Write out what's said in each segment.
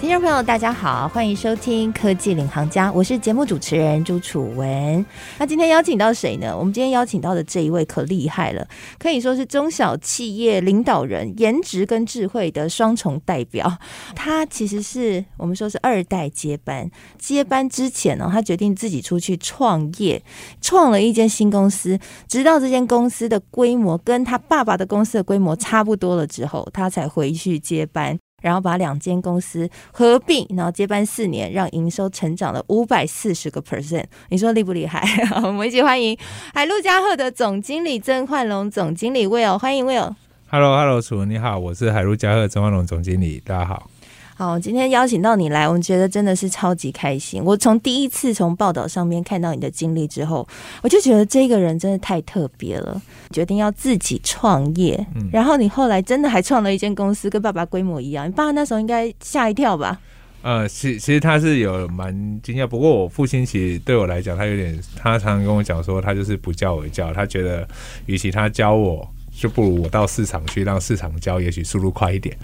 听众朋友，大家好，欢迎收听科技领航家，我是节目主持人朱楚文。那今天邀请到谁呢？我们今天邀请到的这一位可厉害了，可以说是中小企业领导人，颜值跟智慧的双重代表。他其实是我们说是二代接班，接班之前呢，他决定自己出去创业，创了一间新公司，直到这间公司的规模跟他爸爸的公司的规模差不多了之后，他才回去接班。然后把两间公司合并，然后接班四年，让营收成长了五百四十个 percent。你说厉不厉害？我们一起欢迎海陆嘉贺的总经理曾焕龙总经理 Will，欢迎 Will。Hello，Hello，楚文你好，我是海陆嘉贺曾焕龙总经理，大家好。好，今天邀请到你来，我们觉得真的是超级开心。我从第一次从报道上面看到你的经历之后，我就觉得这个人真的太特别了，决定要自己创业。嗯，然后你后来真的还创了一间公司，跟爸爸规模一样。你爸那时候应该吓一跳吧？呃，其其实他是有蛮惊讶，不过我父亲其实对我来讲，他有点，他常常跟我讲说，他就是不教我教，他觉得与其他教我。就不如我到市场去，让市场交，也许速度快一点。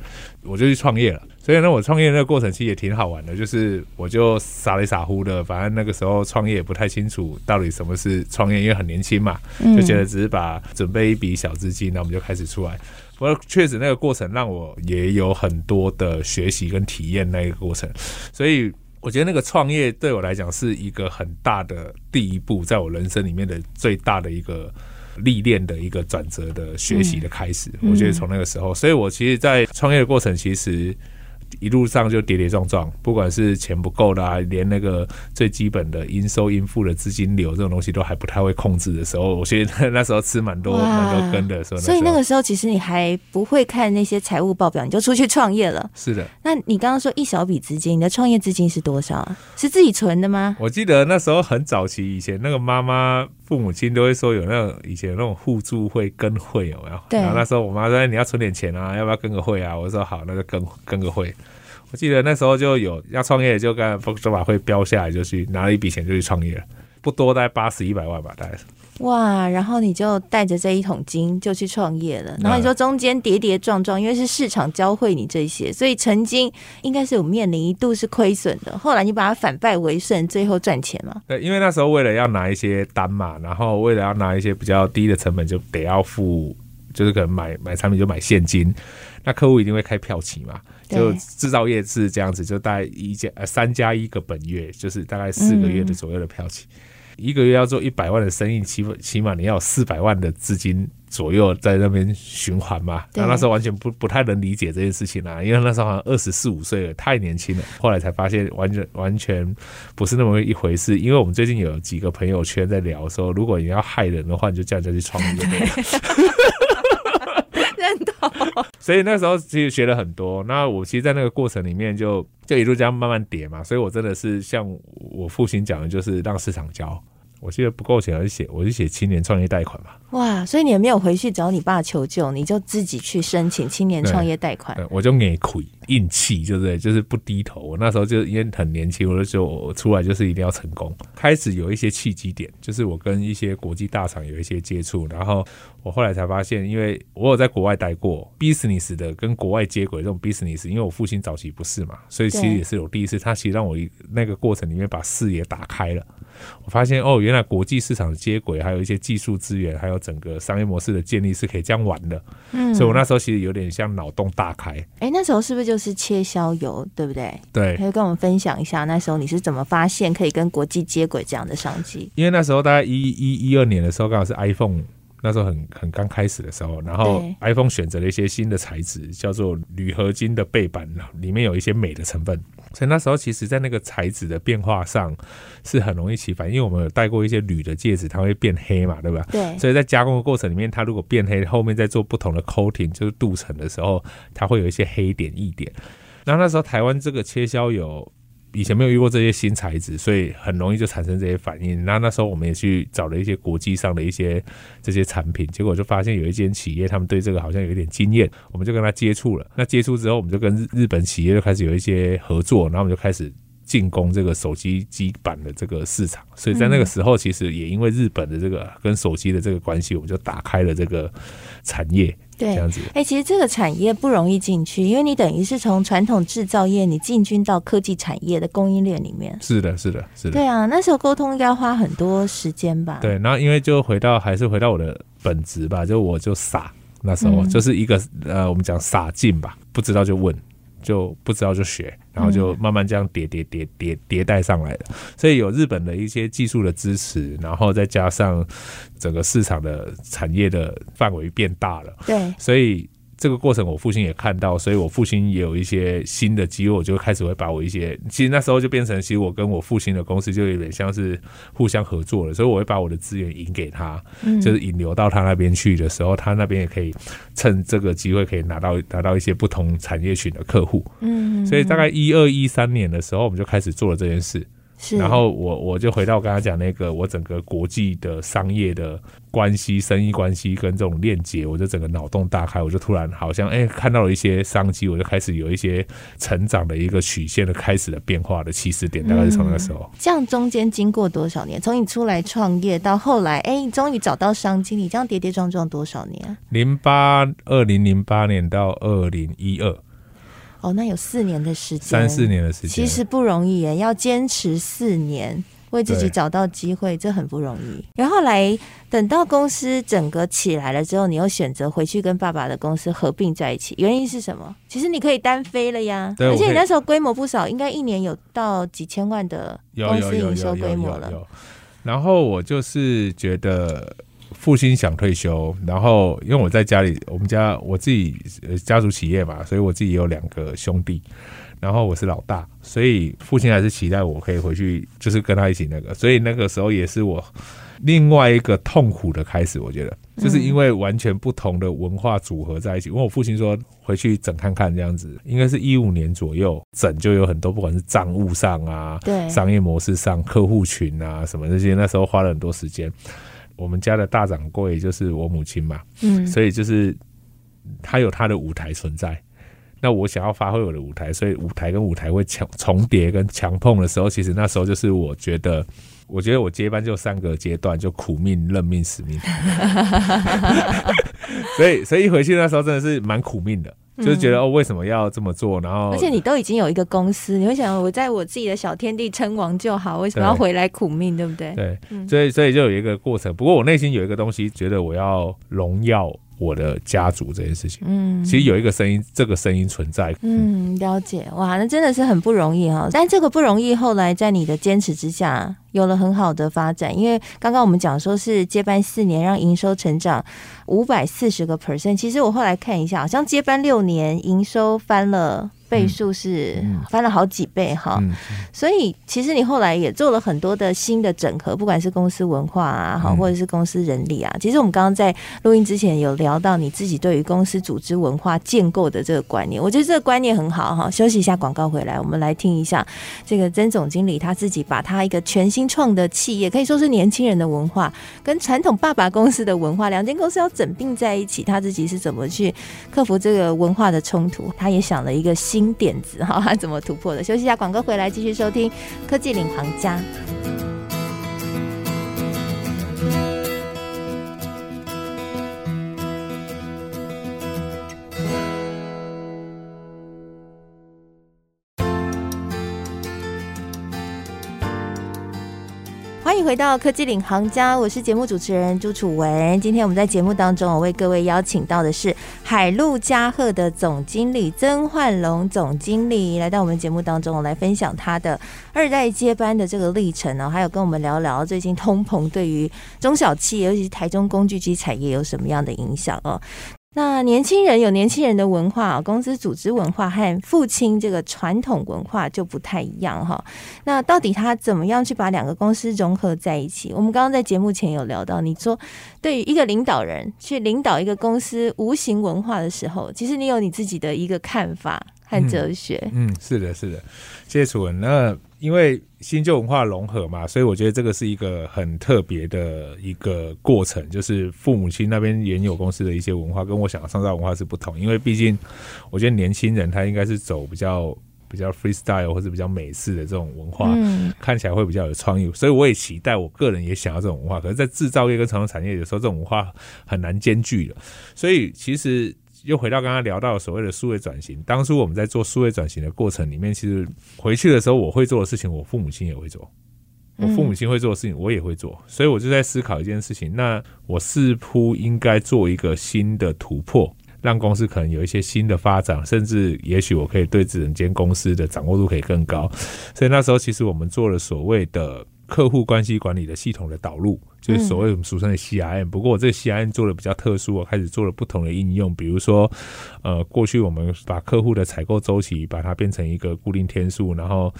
我就去创业了。所以呢，我创业那个过程其实也挺好玩的，就是我就傻里傻乎的，反正那个时候创业也不太清楚到底什么是创业，因为很年轻嘛，就觉得只是把准备一笔小资金，那我们就开始出来。不过确实那个过程让我也有很多的学习跟体验那个过程，所以我觉得那个创业对我来讲是一个很大的第一步，在我人生里面的最大的一个。历练的一个转折的学习的开始，嗯、我觉得从那个时候，所以我其实，在创业的过程，其实。一路上就跌跌撞撞，不管是钱不够啦，连那个最基本的应收应付的资金流这种东西都还不太会控制的时候，我觉得那时候吃蛮多蛮多根的时候。所以那个时候其实你还不会看那些财务报表，你就出去创业了。是的。那你刚刚说一小笔资金，你的创业资金是多少啊？是自己存的吗？我记得那时候很早期，以前那个妈妈父母亲都会说有那种以前那种互助会跟会有没有？对。然后那时候我妈说你要存点钱啊，要不要跟个会啊？我说好，那就跟跟个会。我记得那时候就有要创业，就刚就把会标下来，就去拿了一笔钱就去创业了，不多，大概八十一百万吧，大概是。哇，然后你就带着这一桶金就去创业了。然后你说中间跌跌撞撞，因为是市场教会你这些，所以曾经应该是有面临一度是亏损的。后来你把它反败为胜，最后赚钱嘛？对，因为那时候为了要拿一些单嘛，然后为了要拿一些比较低的成本，就得要付，就是可能买买产品就买现金，那客户一定会开票期嘛。就制造业是这样子，就大概一加呃三加一个本月，就是大概四个月的左右的票期。嗯、一个月要做一百万的生意，起码起码你要有四百万的资金左右在那边循环嘛。那那时候完全不不太能理解这件事情啊，因为那时候好像二十四五岁了，太年轻了。后来才发现完全完全不是那么一回事。因为我们最近有几个朋友圈在聊说，如果你要害人的话，你就这样就去创业。所以那时候其实学了很多。那我其实，在那个过程里面就，就一路这样慢慢叠嘛。所以我真的是像我父亲讲的，就是让市场教。我记得不够钱，我就写，我就写青年创业贷款嘛。哇，所以你也没有回去找你爸求救，你就自己去申请青年创业贷款。我就硬亏硬气，对不对？就是不低头。我那时候就因为很年轻，我就说我出来就是一定要成功。开始有一些契机点，就是我跟一些国际大厂有一些接触，然后我后来才发现，因为我有在国外待过，business 的跟国外接轨这种 business，因为我父亲早期不是嘛，所以其实也是有第一次。他其实让我那个过程里面把视野打开了。我发现哦，原来国际市场的接轨，还有一些技术资源，还有整个商业模式的建立是可以这样玩的。嗯，所以我那时候其实有点像脑洞大开。哎、欸，那时候是不是就是切削油，对不对？对，可以跟我们分享一下那时候你是怎么发现可以跟国际接轨这样的商机？因为那时候大概一一一二年的时候，刚好是 iPhone 那时候很很刚开始的时候，然后 iPhone 选择了一些新的材质，叫做铝合金的背板，里面有一些镁的成分。所以那时候，其实，在那个材质的变化上是很容易起反应，因为我们有戴过一些铝的戒指，它会变黑嘛，对吧？对。所以在加工的过程里面，它如果变黑，后面再做不同的 coating，就是镀层的时候，它会有一些黑点、异点。然后那时候，台湾这个切削油。以前没有遇过这些新材质，所以很容易就产生这些反应。那那时候我们也去找了一些国际上的一些这些产品，结果就发现有一间企业，他们对这个好像有一点经验，我们就跟他接触了。那接触之后，我们就跟日日本企业就开始有一些合作，然后我们就开始进攻这个手机基板的这个市场，所以在那个时候，其实也因为日本的这个跟手机的这个关系，我们就打开了这个产业。对，这样子。哎、欸，其实这个产业不容易进去，因为你等于是从传统制造业，你进军到科技产业的供应链里面。是的，是的，是的。对啊，那时候沟通应该要花很多时间吧？对，那因为就回到还是回到我的本职吧，就我就傻，那时候、嗯、就是一个呃，我们讲傻劲吧，不知道就问。就不知道就学，然后就慢慢这样叠叠叠叠迭代上来的。所以有日本的一些技术的支持，然后再加上整个市场的产业的范围变大了，对，所以。这个过程我父亲也看到，所以我父亲也有一些新的机会，我就开始会把我一些，其实那时候就变成，其实我跟我父亲的公司就有点像是互相合作了，所以我会把我的资源引给他，就是引流到他那边去的时候，他那边也可以趁这个机会可以拿到拿到一些不同产业群的客户，嗯，所以大概一二一三年的时候，我们就开始做了这件事。然后我我就回到我刚才讲那个，我整个国际的商业的关系、生意关系跟这种链接，我就整个脑洞大开，我就突然好像哎看到了一些商机，我就开始有一些成长的一个曲线的开始的变化的起始点，大概是从那个时候。这样中间经过多少年？从你出来创业到后来，哎，你终于找到商机，你这样跌跌撞撞多少年？零八二零零八年到二零一二。哦，那有四年的时间，三四年的时间，其实不容易耶，要坚持四年，为自己找到机会，这很不容易。然后来等到公司整个起来了之后，你又选择回去跟爸爸的公司合并在一起，原因是什么？其实你可以单飞了呀，而且你那时候规模不少，应该一年有到几千万的公司营收规模了。然后我就是觉得。父亲想退休，然后因为我在家里，我们家我自己家族企业嘛，所以我自己有两个兄弟，然后我是老大，所以父亲还是期待我可以回去，就是跟他一起那个，所以那个时候也是我另外一个痛苦的开始。我觉得就是因为完全不同的文化组合在一起。因为我父亲说回去整看看这样子，应该是一五年左右整就有很多，不管是账务上啊，对，商业模式上，客户群啊什么这些，那时候花了很多时间。我们家的大掌柜就是我母亲嘛，嗯，所以就是她有她的舞台存在。那我想要发挥我的舞台，所以舞台跟舞台会强重叠跟强碰的时候，其实那时候就是我觉得，我觉得我接班就三个阶段，就苦命、认命、使命。所以，所以一回去那时候真的是蛮苦命的。就是觉得哦，为什么要这么做？然后，而且你都已经有一个公司，你会想我在我自己的小天地称王就好，为什么要回来苦命？对不对？对，所以所以就有一个过程。不过我内心有一个东西，觉得我要荣耀我的家族这件事情。嗯，其实有一个声音，这个声音存在。嗯，了解。哇，那真的是很不容易哈。但这个不容易，后来在你的坚持之下，有了很好的发展。因为刚刚我们讲说是接班四年，让营收成长。五百四十个 percent，其实我后来看一下，好像接班六年，营收翻了。倍数是翻了好几倍哈，嗯，所以其实你后来也做了很多的新的整合，不管是公司文化啊，好，或者是公司人力啊。其实我们刚刚在录音之前有聊到你自己对于公司组织文化建构的这个观念，我觉得这个观念很好哈。休息一下，广告回来，我们来听一下这个曾总经理他自己把他一个全新创的企业，可以说是年轻人的文化，跟传统爸爸公司的文化，两间公司要整并在一起，他自己是怎么去克服这个文化的冲突？他也想了一个新。新点子哈，怎么突破的？休息一下，广哥回来继续收听《科技领航家》。欢迎回到科技领航家，我是节目主持人朱楚文。今天我们在节目当中，我为各位邀请到的是海陆嘉贺的总经理曾焕龙总经理来到我们节目当中，来分享他的二代接班的这个历程哦，还有跟我们聊聊最近通膨对于中小企业，尤其是台中工具机产业有什么样的影响哦。那年轻人有年轻人的文化，公司组织文化和父亲这个传统文化就不太一样哈。那到底他怎么样去把两个公司融合在一起？我们刚刚在节目前有聊到，你说对于一个领导人去领导一个公司无形文化的时候，其实你有你自己的一个看法和哲学。嗯，嗯，是的，是的，谢谢楚文。那因为新旧文化融合嘛，所以我觉得这个是一个很特别的一个过程。就是父母亲那边原有公司的一些文化，跟我想要创造文化是不同。因为毕竟，我觉得年轻人他应该是走比较比较 freestyle 或者比较美式的这种文化，嗯，看起来会比较有创意。所以我也期待，我个人也想要这种文化。可是，在制造业跟传统产业，有时候这种文化很难兼具的。所以，其实又回到刚刚聊到所谓的数位转型。当初我们在做数位转型的过程里面，其实回去的时候，我会做的事情，我父母亲也会做。我父母亲会做的事情，我也会做，所以我就在思考一件事情。那我似乎应该做一个新的突破，让公司可能有一些新的发展，甚至也许我可以对整间公司的掌握度可以更高。所以那时候，其实我们做了所谓的客户关系管理的系统的导入，就是所谓我们俗称的 CRM。不过我这个 CRM 做的比较特殊，我开始做了不同的应用，比如说，呃，过去我们把客户的采购周期把它变成一个固定天数，然后。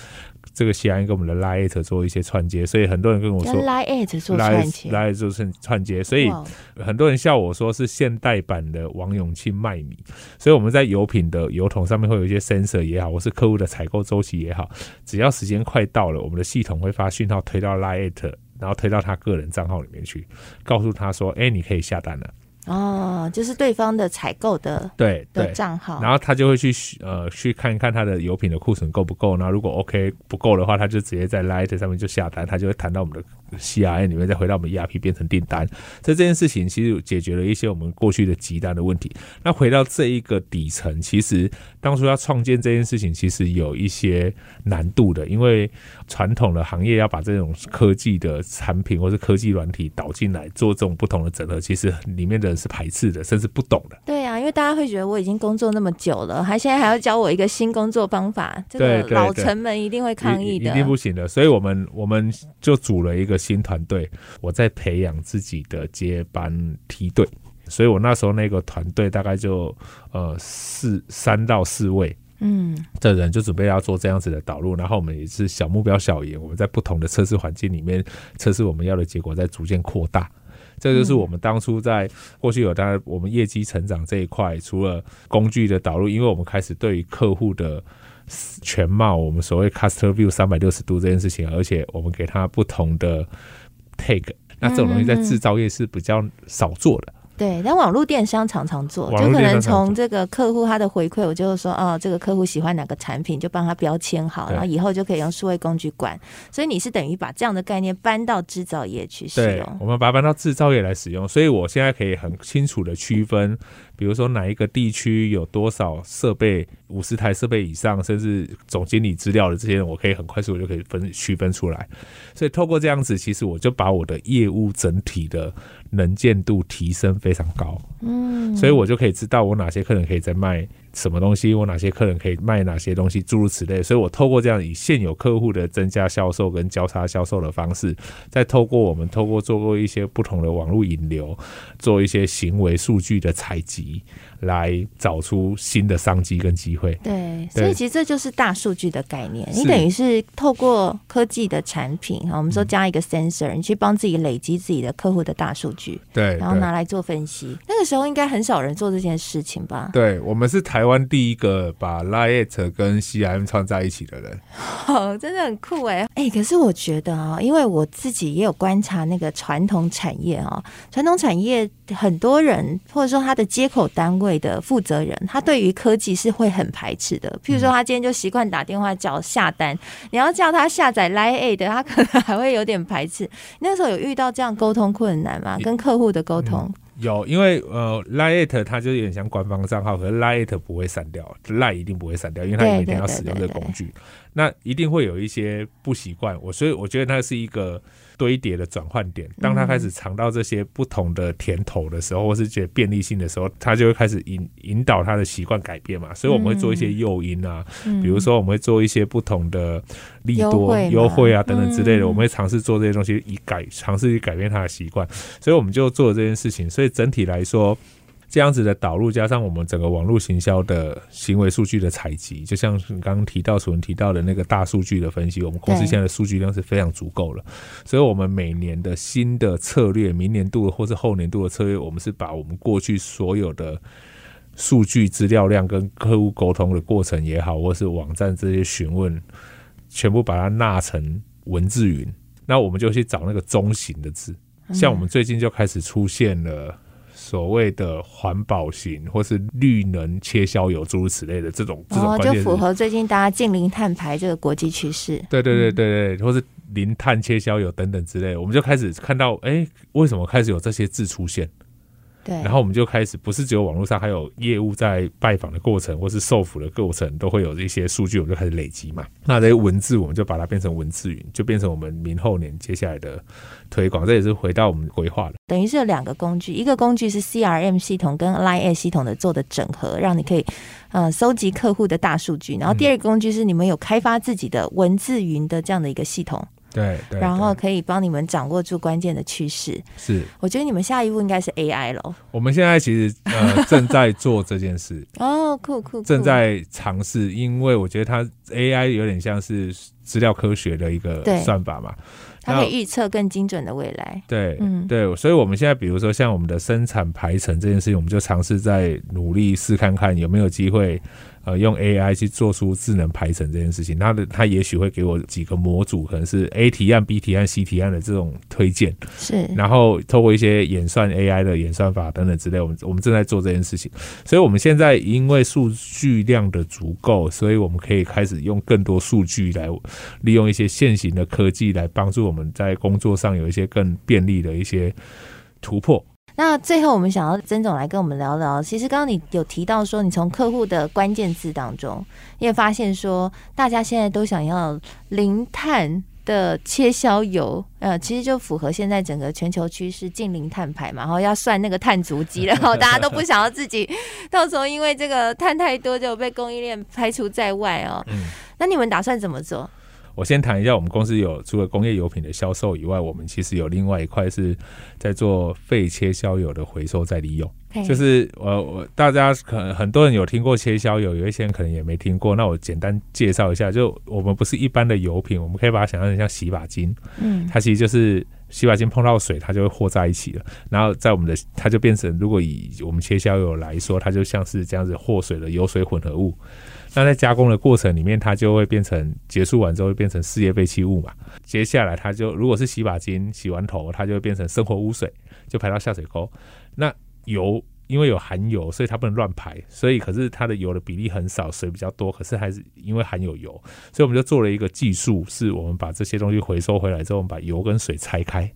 这个 CRM 跟我们的 Lite 做一些串接，所以很多人跟我说 Lite 做串接，Lite 做串接，所以很多人笑我说是现代版的王永庆卖米。所以我们在油品的油桶上面会有一些 sensor 也好，或是客户的采购周期也好，只要时间快到了，我们的系统会发讯号推到 Lite，然后推到他个人账号里面去，告诉他说：“哎，你可以下单了。”哦，就是对方的采购的对的账号，然后他就会去呃去看一看他的油品的库存够不够，然后如果 OK 不够的话，他就直接在 Light 上面就下单，他就会谈到我们的。CRM 里面再回到我们 ERP 变成订单，这这件事情其实解决了一些我们过去的急单的问题。那回到这一个底层，其实当初要创建这件事情，其实有一些难度的，因为传统的行业要把这种科技的产品或是科技软体导进来做这种不同的整合，其实里面的人是排斥的，甚至不懂的。对啊，因为大家会觉得我已经工作那么久了，还现在还要教我一个新工作方法，这个老臣们一定会抗议的，一定不行的。所以我们我们就组了一个。新团队，我在培养自己的接班梯队，所以我那时候那个团队大概就呃四三到四位，嗯，的人就准备要做这样子的导入，然后我们也是小目标小赢，我们在不同的测试环境里面测试我们要的结果，在逐渐扩大。这就是我们当初在过去有当然我们业绩成长这一块，除了工具的导入，因为我们开始对于客户的。全貌，我们所谓 Customer View 三百六十度这件事情，而且我们给他不同的 take，那这种东西在制造业是比较少做的。对，但网络电商常常做，就可能从这个客户他的回馈，我就是说，哦，这个客户喜欢哪个产品，就帮他标签好，然后以后就可以用数位工具管。所以你是等于把这样的概念搬到制造业去使用。对，我们把它搬到制造业来使用，所以我现在可以很清楚的区分。比如说哪一个地区有多少设备，五十台设备以上，甚至总经理资料的这些，我可以很快速的就可以分区分出来。所以透过这样子，其实我就把我的业务整体的能见度提升非常高。嗯，所以我就可以知道我哪些客人可以再卖。什么东西？我哪些客人可以卖哪些东西？诸如此类。所以我透过这样以现有客户的增加销售跟交叉销售的方式，再透过我们透过做过一些不同的网络引流，做一些行为数据的采集。来找出新的商机跟机会。对，所以其实这就是大数据的概念。你等于是透过科技的产品哈，我们说加一个 sensor，你去帮自己累积自己的客户的大数据，对，然后拿来做分析。那个时候应该很少人做这件事情吧？对，我们是台湾第一个把 Line@ 跟 CRM 串在一起的人。哦，真的很酷哎！哎，可是我觉得啊，因为我自己也有观察那个传统产业啊，传统产业很多人或者说它的接口单位。的负责人，他对于科技是会很排斥的。譬如说，他今天就习惯打电话叫下单，你要叫他下载 Line@ 的，他可能还会有点排斥。那时候有遇到这样沟通困难吗？跟客户的沟通？嗯，有，因为呃，Lite 它就有点像官方账号，可是 Lite 不会删掉，Lite 一定不会删掉，因为他每天要使用这个工具，那一定会有一些不习惯。我所以我觉得那是一个。堆叠的转换点，当他开始尝到这些不同的甜头的时候，或是觉得便利性的时候，他就会开始引引导他的习惯改变嘛。所以我们会做一些诱因啊，比如说我们会做一些不同的利多优惠啊等等之类的，我们会尝试做这些东西，以改尝试去改变他的习惯。所以我们就做了这件事情。所以整体来说。这样子的导入，加上我们整个网络行销的行为数据的采集，就像你刚刚提到、楚文提到的那个大数据的分析，我们公司现在的数据量是非常足够了。所以，我们每年的新的策略，明年度或是后年度的策略，我们是把我们过去所有的数据资料量跟客户沟通的过程也好，或是网站这些询问，全部把它纳成文字云。那我们就去找那个中型的字，像我们最近就开始出现了。所谓的环保型或是绿能切削油诸如此类的这种这种关键，哦，就符合最近大家近零碳排这个国际趋势。对对对对对，或是零碳切削油等等之类，我们就开始看到，哎，为什么开始有这些字出现？对，然后我们就开始，不是只有网络上，还有业务在拜访的过程，或是受辅的过程，都会有一些数据，我们就开始累积嘛。那这些文字，我们就把它变成文字云，就变成我们明后年接下来的推广。这也是回到我们规划了，等于是有两个工具，一个工具是 CRM 系统跟 LINE 系统的做的整合，让你可以呃收集客户的大数据。然后第二个工具是你们有开发自己的文字云的这样的一个系统。对，对，然后可以帮你们掌握住关键的趋势。是，我觉得你们下一步应该是 AI 了。我们现在其实呃正在做这件事。哦，酷酷，酷，正在尝试，因为我觉得它 AI 有点像是资料科学的一个算法嘛，它可以预测更精准的未来。对，嗯，对，所以我们现在比如说像我们的生产排程这件事情，我们就尝试在努力试看看有没有机会。呃，用 AI 去做出智能排程这件事情，它的它也许会给我几个模组，可能是 A 提案、B 提案、C 提案的这种推荐，是，然后透过一些演算 AI 的演算法等等之类，我们我们正在做这件事情。所以，我们现在因为数据量的足够，所以我们可以开始用更多数据来利用一些现行的科技来帮助我们在工作上有一些更便利的一些突破。那最后，我们想要曾总来跟我们聊聊。其实刚刚你有提到说，你从客户的关键字当中，你也发现说，大家现在都想要零碳的切削油，呃，其实就符合现在整个全球趋势，近零碳排嘛。然后要算那个碳足迹，然后大家都不想要自己到时候因为这个碳太多就被供应链排除在外哦。那你们打算怎么做？我先谈一下，我们公司有除了工业油品的销售以外，我们其实有另外一块是在做废切削油的回收再利用。就是我我大家可能很多人有听过切削油，有一些人可能也没听过。那我简单介绍一下，就我们不是一般的油品，我们可以把它想象成像洗发精。嗯，它其实就是洗发精碰到水，它就会和在一起了。然后在我们的它就变成，如果以我们切削油来说，它就像是这样子和水的油水混合物。那在加工的过程里面，它就会变成结束完之后变成事业废弃物嘛。接下来它就如果是洗发精洗完头，它就会变成生活污水，就排到下水沟。那油因为有含油，所以它不能乱排。所以可是它的油的比例很少，水比较多，可是还是因为含有油，所以我们就做了一个技术，是我们把这些东西回收回来之后，我们把油跟水拆开。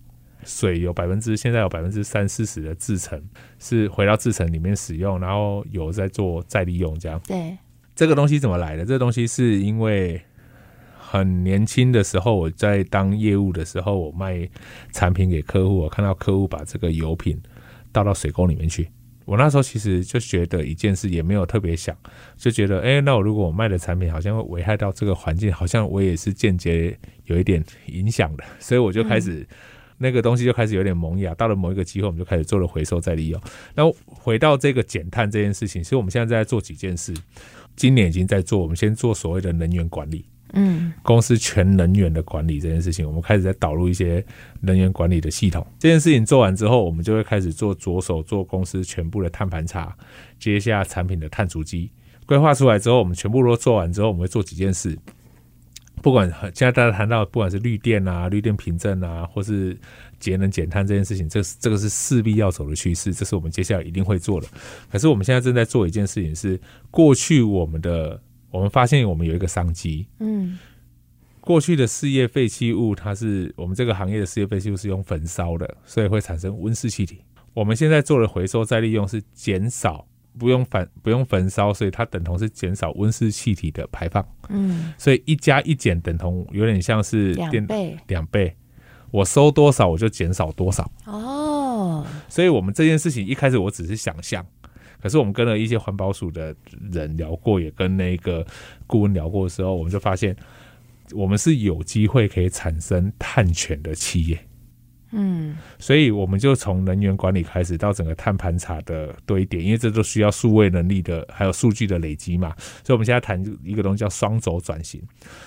水有百分之现在有百分之三四十的制程是回到制程里面使用，然后油再做再利用这样。对。这个东西怎么来的？这个东西是因为很年轻的时候，我在当业务的时候，我卖产品给客户，我看到客户把这个油品倒到水沟里面去。我那时候其实就觉得一件事，也没有特别想，就觉得，哎，那我如果我卖的产品好像会危害到这个环境，好像我也是间接有一点影响的，所以我就开始、那个东西就开始有点萌芽。到了某一个机会，我们就开始做了回收再利用。那回到这个减碳这件事情，其实我们现在在做几件事。今年已经在做，我们先做所谓的能源管理，嗯，公司全能源的管理这件事情，我们开始在导入一些能源管理的系统。这件事情做完之后，我们就会开始做着手做公司全部的碳盘查，接下产品的碳足迹规划出来之后，我们全部都做完之后，我们会做几件事。不管现在大家谈到，不管是绿电啊、绿电凭证啊，或是节能减碳这件事情，这是这个是势必要走的趋势，这是我们接下来一定会做的。可是我们现在正在做一件事情是，过去我们的我们发现我们有一个商机，嗯，过去的事业废弃物，它是我们这个行业的事业废弃物是用焚烧的，所以会产生温室气体。我们现在做的回收再利用是减少。不用焚不用焚烧，所以它等同是减少温室气体的排放。嗯，所以一加一减等同，有点像是两倍。两倍，我收多少我就减少多少。哦，所以我们这件事情一开始我只是想象，可是我们跟了一些环保署的人聊过，也跟那个顾问聊过的时候，我们就发现，我们是有机会可以产生碳权的企业。嗯，所以我们就从能源管理开始，到整个碳盘查的堆点，因为这都需要数位能力的，还有数据的累积嘛。所以我们现在谈一个东西叫双轴转型，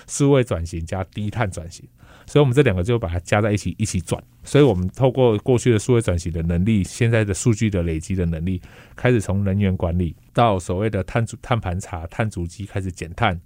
数位转型加低碳转型。所以我们这两个就把它加在一起，一起转。所以我们透过过去的数位转型的能力，现在的数据的累积的能力，开始从能源管理到所谓的碳足碳盘查、碳足迹开始减碳。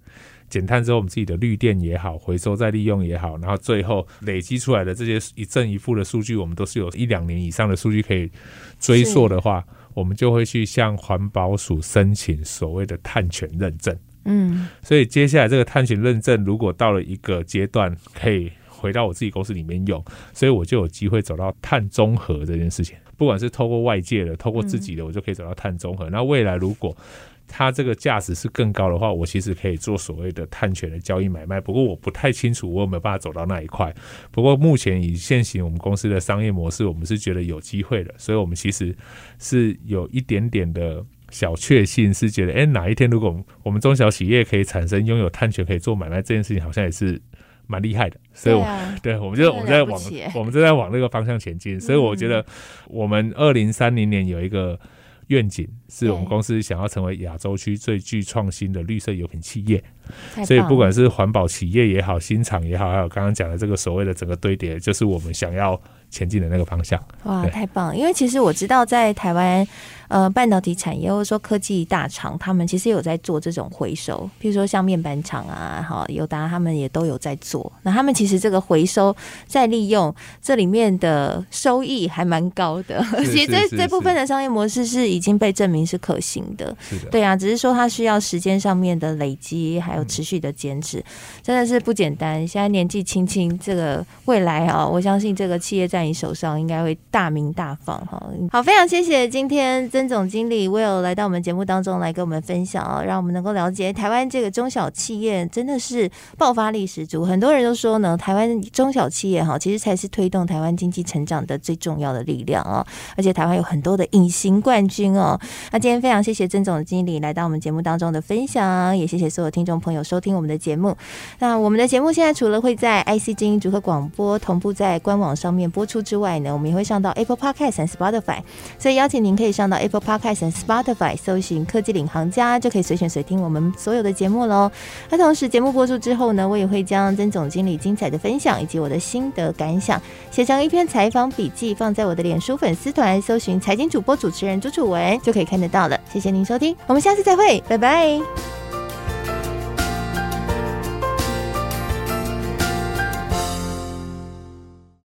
减碳之后，我们自己的绿电也好，回收再利用也好，然后最后累积出来的这些一正一负的数据，我们都是有一两年以上的数据可以追溯的话，我们就会去向环保署申请所谓的碳权认证。嗯，所以接下来这个碳权认证，如果到了一个阶段，可以回到我自己公司里面用，所以我就有机会走到碳中和这件事情。不管是透过外界的，透过自己的，我就可以走到碳中和。那未来如果它这个价值是更高的话，我其实可以做所谓的碳权的交易买卖。不过我不太清楚我有没有办法走到那一块。不过目前以现行我们公司的商业模式，我们是觉得有机会的，所以我们其实是有一点点的小确幸，是觉得哎、欸，哪一天如果我们中小企业可以产生拥有碳权可以做买卖这件事情，好像也是蛮厉害的。所以我，对我们就我们在往我们正在往那个方向前进。所以我觉得我们二零三零年有一个。愿景是我们公司想要成为亚洲区最具创新的绿色油品企业，所以不管是环保企业也好，新厂也好，还有刚刚讲的这个所谓的整个堆叠，就是我们想要前进的那个方向。哇，太棒了！因为其实我知道在台湾。呃，半导体产业或者说科技大厂，他们其实有在做这种回收，比如说像面板厂啊，哈，友达他们也都有在做。那他们其实这个回收再利用，这里面的收益还蛮高的。其实这这部分的商业模式是已经被证明是可行的。是的，对啊，只是说它需要时间上面的累积，还有持续的坚持，真的是不简单。现在年纪轻轻，这个未来啊，我相信这个企业在你手上应该会大名大放哈。好，非常谢谢今天。曾总经理 Will 来到我们节目当中来跟我们分享啊，让我们能够了解台湾这个中小企业真的是爆发力十足。很多人都说呢，台湾中小企业哈，其实才是推动台湾经济成长的最重要的力量啊。而且台湾有很多的隐形冠军哦。那今天非常谢谢曾总经理来到我们节目当中的分享，也谢谢所有听众朋友收听我们的节目。那我们的节目现在除了会在 IC 之音组合广播同步在官网上面播出之外呢，我们也会上到 Apple Podcast 和 Spotify，所以邀请您可以上到。Apple Podcast 和 Spotify 搜寻科技领航家，就可以随选随听我们所有的节目喽。那同时节目播出之后呢，我也会将曾总经理精彩的分享以及我的心得感想写成一篇采访笔记，放在我的脸书粉丝团，搜寻财经主播主持人朱楚文就可以看得到了。谢谢您收听，我们下次再会，拜拜。